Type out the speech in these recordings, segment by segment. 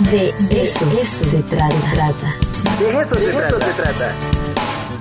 De eso, se trata. De eso, se, trata.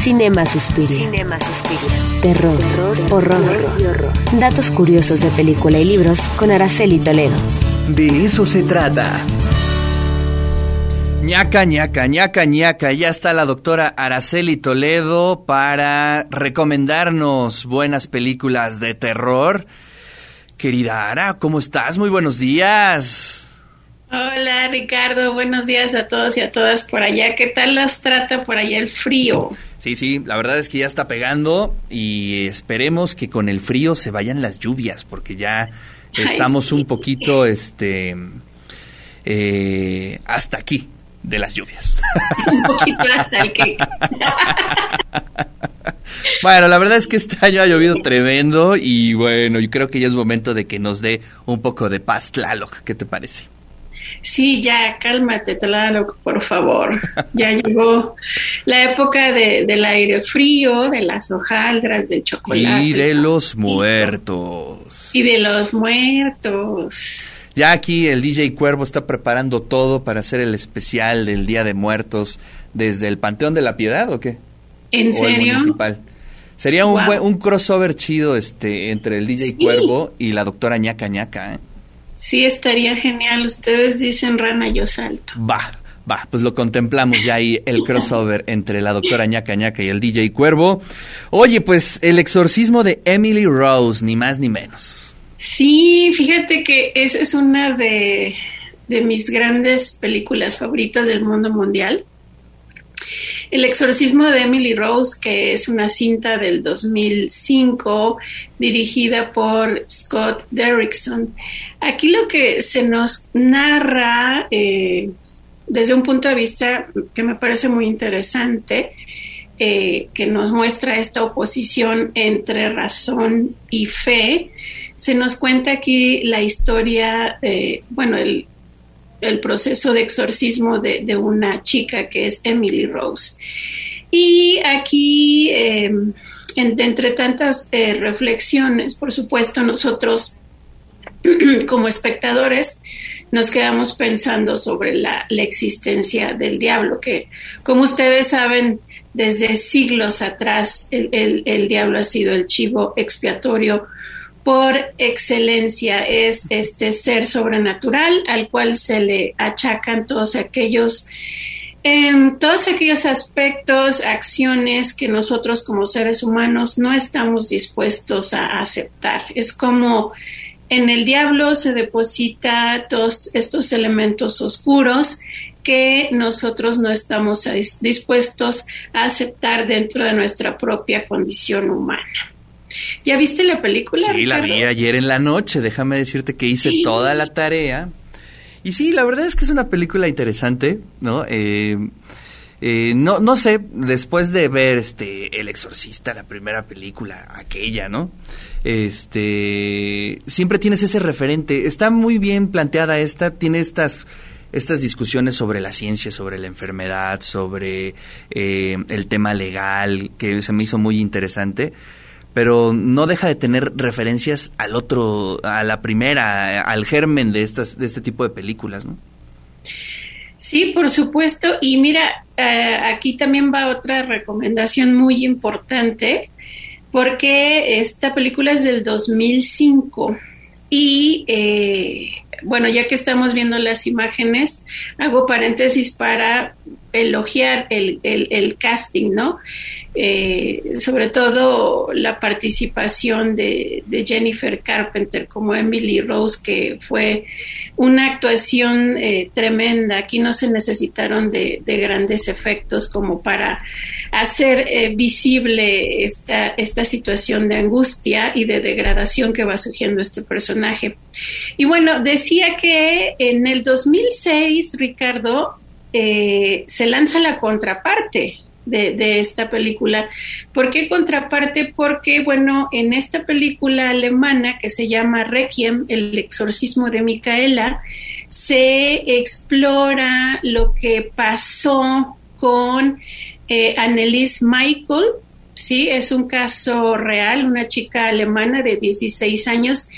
Cinema Suspiria. Cinema Suspiria. Terror, horror, Datos curiosos de película y libros con Araceli Toledo. De eso se trata. ñaca, ñaca, ñaca, ñaca. Ya está la doctora Araceli Toledo para recomendarnos buenas películas de terror. Querida Ara, ¿cómo estás? Muy buenos días. Hola Ricardo, buenos días a todos y a todas por allá. ¿Qué tal las trata por allá el frío? Sí, sí, la verdad es que ya está pegando y esperemos que con el frío se vayan las lluvias porque ya estamos un poquito, este, eh, hasta aquí de las lluvias. un poquito hasta aquí. Bueno, la verdad es que este año ha llovido tremendo y bueno, yo creo que ya es momento de que nos dé un poco de paz, Tlaloc. ¿Qué te parece? Sí, ya, cálmate, Tlaloc, por favor. Ya llegó la época de, del aire frío, de las hojaldras, del chocolate. Y de los muertos. Y de los muertos. Ya aquí el DJ Cuervo está preparando todo para hacer el especial del Día de Muertos desde el Panteón de la Piedad, ¿o qué? ¿En serio? Sería un, un crossover chido este entre el DJ Cuervo y la doctora ñaca ñaca, ¿eh? Sí, estaría genial. Ustedes dicen rana, yo salto. Va, va, pues lo contemplamos ya ahí, el crossover entre la doctora ñaca ñaca y el DJ Cuervo. Oye, pues el exorcismo de Emily Rose, ni más ni menos. Sí, fíjate que esa es una de, de mis grandes películas favoritas del mundo mundial. El exorcismo de Emily Rose, que es una cinta del 2005 dirigida por Scott Derrickson. Aquí lo que se nos narra eh, desde un punto de vista que me parece muy interesante, eh, que nos muestra esta oposición entre razón y fe, se nos cuenta aquí la historia, bueno, el, el proceso de exorcismo de, una chica que es Emily Rose. Y aquí, em, entre tantas eh, reflexiones, por supuesto, nosotros como espectadores nos quedamos pensando sobre la, existencia del diablo, que como ustedes saben, desde siglos atrás el diablo ha sido el chivo expiatorio por excelencia es este ser sobrenatural al cual se le achacan todos aquellos em, todos aquellos aspectos, acciones que nosotros como seres humanos no estamos dispuestos a aceptar. Es como en el diablo se deposita todos estos elementos oscuros que nosotros no estamos dispuestos a aceptar dentro de nuestra propia condición humana. ¿Ya viste la película? Sí, la vi ayer en la noche. Déjame decirte que hice toda la tarea. Y sí, la verdad es que es una película interesante, ¿no? Eh, eh, no, no sé, después de ver este El Exorcista, la primera película, aquella, ¿no? Este, siempre tienes ese referente. Está muy bien planteada esta, tiene estas estas discusiones sobre la ciencia, sobre la enfermedad, sobre eh, el tema legal, que se me hizo muy interesante pero no deja de tener referencias al otro, a la primera, al germen de estas, de este tipo de películas, ¿no? Sí, por supuesto. Y mira, eh, aquí también va otra recomendación muy importante, porque esta película es del 2005 y eh, bueno, ya que estamos viendo las imágenes, hago paréntesis para elogiar el, el casting, ¿no? Eh, sobre todo la participación de, Jennifer Carpenter como Emily Rose, que fue una actuación eh, tremenda. Aquí no se necesitaron de, grandes efectos como para hacer eh, visible esta, esta situación de angustia y de degradación que va surgiendo este personaje. Y bueno, decía que en el 2006, Ricardo, se lanza la contraparte de, esta película. ¿Por qué contraparte? Porque, bueno, en esta película alemana que se llama Requiem, el exorcismo de Micaela, se explora lo que pasó con eh, Annelies Michael, ¿sí? Es un caso real, una chica alemana de 16 años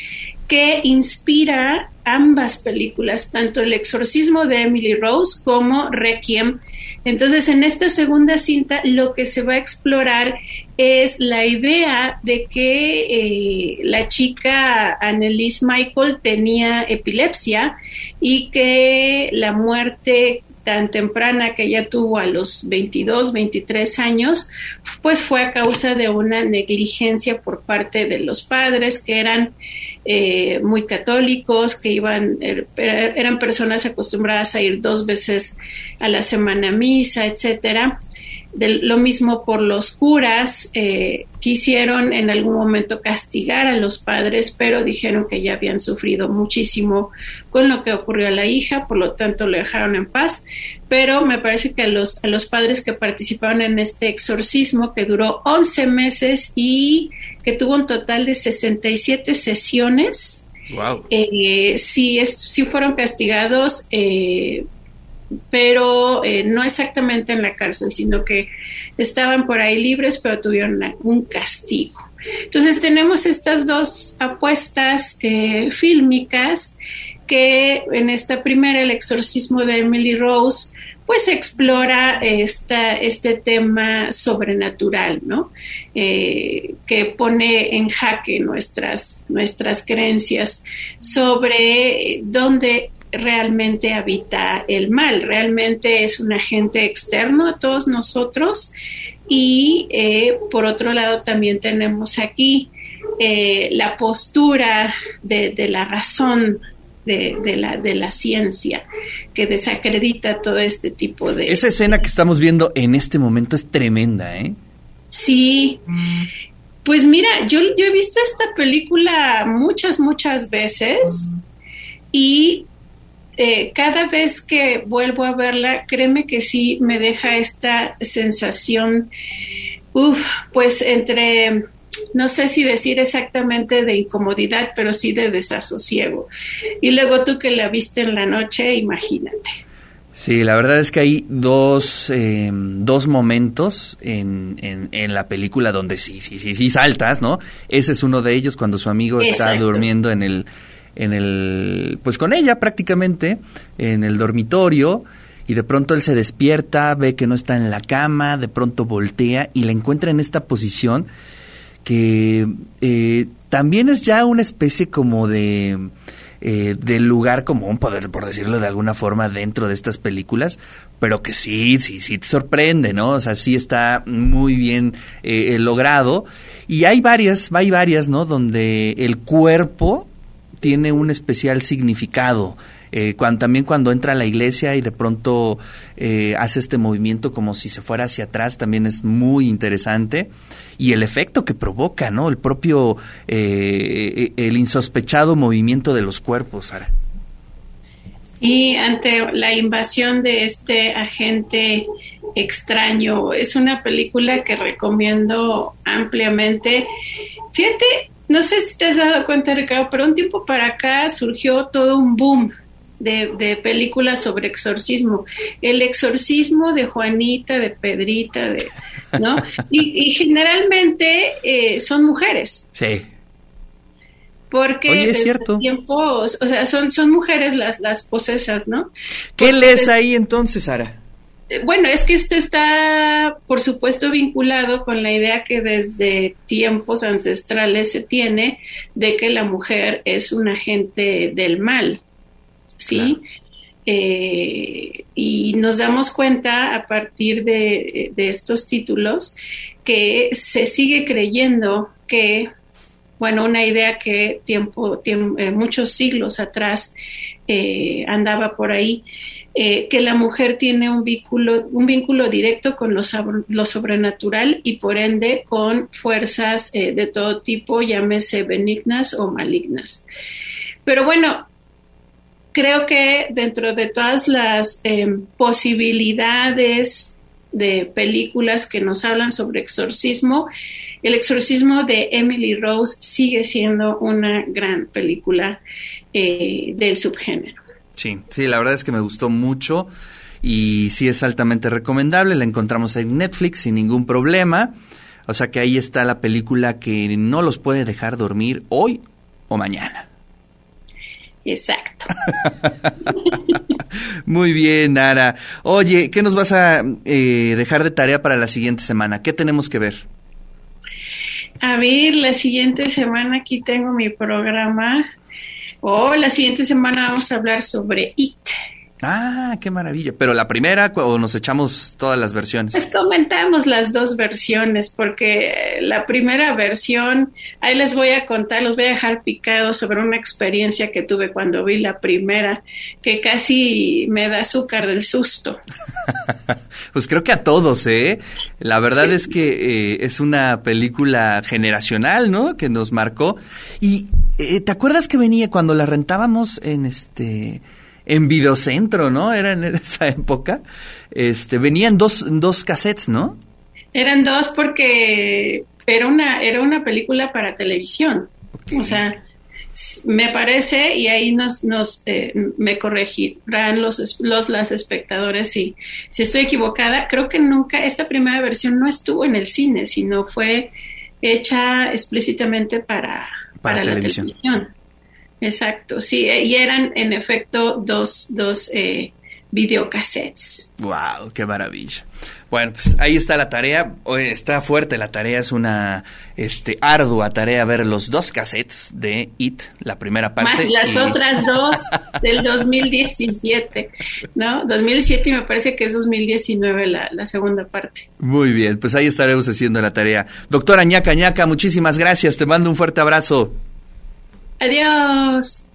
que inspira ambas películas, tanto El exorcismo de Emily Rose como Requiem. Entonces, en esta segunda cinta lo que se va a explorar es la idea de que eh, la chica Annelise Michael tenía epilepsia y que la muerte tan temprana que ella tuvo a los 22, 23 años, pues fue a causa de una negligencia por parte de los padres que eran eh, muy católicos, que iban, er, eran personas acostumbradas a ir dos veces a la semana a misa, etcétera lo mismo por los curas, eh, quisieron en algún momento castigar a los padres, pero dijeron que ya habían sufrido muchísimo con lo que ocurrió a la hija, por lo tanto lo dejaron en paz. Pero me parece que a los, a los padres que participaron en este exorcismo, que duró 11 meses y que tuvo un total de 67 sesiones, wow. eh, sí, sí fueron castigados. Eh, pero eh, no exactamente en la cárcel, sino que estaban por ahí libres, pero tuvieron un castigo. Entonces tenemos estas dos apuestas eh, fílmicas que en esta primera, El exorcismo de Emily Rose, pues explora esta, este tema sobrenatural, ¿no? Eh, que pone en jaque nuestras, nuestras creencias sobre dónde realmente habita el mal, realmente es un agente externo a todos nosotros y eh, por otro lado también tenemos aquí eh, la postura de, la razón de, la, de la ciencia que desacredita todo este tipo de... Esa escena que estamos viendo en este momento es tremenda, ¿eh? Sí. Pues mira, yo, yo he visto esta película muchas, muchas veces y eh, cada vez que vuelvo a verla, créeme que sí me deja esta sensación, uff, pues entre, no sé si decir exactamente de incomodidad, pero sí de desasosiego. Y luego tú que la viste en la noche, imagínate. Sí, la verdad es que hay dos, eh, dos momentos en, en, en, la película donde sí, sí, sí, sí saltas, ¿no? Ese es uno de ellos cuando su amigo está durmiendo en el en el, pues con ella prácticamente, en el dormitorio, y de pronto él se despierta, ve que no está en la cama, de pronto voltea y la encuentra en esta posición que eh, también es ya una especie como de, eh, de lugar común, por, decirlo de alguna forma, dentro de estas películas, pero que sí, sí, sí te sorprende, ¿no? O sea, sí está muy bien eh, logrado. Y hay varias, hay varias, ¿no? Donde el cuerpo tiene un especial significado. Eh, cuando, también cuando entra a la iglesia y de pronto eh, hace este movimiento como si se fuera hacia atrás, también es muy interesante. Y el efecto que provoca, ¿no? El propio, eh, el insospechado movimiento de los cuerpos, Sara. Y ante la invasión de este agente extraño, es una película que recomiendo ampliamente. Fíjate, no sé si te has dado cuenta, Ricardo, pero un tiempo para acá surgió todo un boom de, películas sobre exorcismo. El exorcismo de Juanita, de Pedrita, de, ¿no? Y, generalmente eh, son mujeres. Sí. Porque es cierto. tiempos, o sea, son, son mujeres las, las posesas, ¿no? ¿Qué lees ahí entonces, Sara? Eh, bueno, es que esto está, por supuesto, vinculado con la idea que desde tiempos ancestrales se tiene de que la mujer es un agente del mal, ¿sí? Eh, y nos damos cuenta a partir de, estos títulos que se sigue creyendo que, bueno, una idea que tiempo, eh, muchos siglos atrás andaba por ahí, eh, que la mujer tiene un vínculo, un vínculo directo con lo, sobrenatural y por ende con fuerzas eh, de todo tipo, llámese benignas o malignas. Pero bueno, creo que dentro de todas las em, posibilidades de películas que nos hablan sobre exorcismo, el exorcismo de Emily Rose sigue siendo una gran película eh, del subgénero. Sí, sí, la verdad es que me gustó mucho y sí es altamente recomendable. La encontramos en Netflix sin ningún problema. O sea que ahí está la película que no los puede dejar dormir hoy o mañana. Exacto. Muy bien, Nara. Oye, ¿qué nos vas a eh, dejar de tarea para la siguiente semana? ¿Qué tenemos que ver? A ver, la siguiente semana aquí tengo mi programa. Oh, la siguiente semana vamos a hablar sobre IT. Ah, qué maravilla. Pero la primera o nos echamos todas las versiones. Pues comentamos las dos versiones porque la primera versión, ahí les voy a contar, los voy a dejar picados sobre una experiencia que tuve cuando vi la primera, que casi me da azúcar del susto. pues creo que a todos, ¿eh? La verdad es que eh, es una película generacional, ¿no? Que nos marcó. Y eh, ¿te acuerdas que venía cuando la rentábamos en este en Videocentro, ¿no? Era en esa época. Este, venían dos, dos cassettes, ¿no? Eran dos porque era una, era una película para televisión. O sea, me parece, y ahí nos, nos eh, me corregirán los, los las espectadores si, si estoy equivocada, creo que nunca, esta primera versión no estuvo en el cine, sino fue hecha explícitamente para, para, la televisión. Exacto, sí, eh, y eran en efecto dos, dos eh, videocassettes. ¡Wow! ¡Qué maravilla! Bueno, pues ahí está la tarea. Está fuerte la tarea, es una este, ardua tarea ver los dos cassettes de It, la primera parte. Más las otras dos del 2017, ¿no? 2007 y me parece que es 2019 la, la segunda parte. Muy bien, pues ahí estaremos haciendo la tarea. Doctora ñaca ñaca, muchísimas gracias. Te mando un fuerte abrazo. Adiós.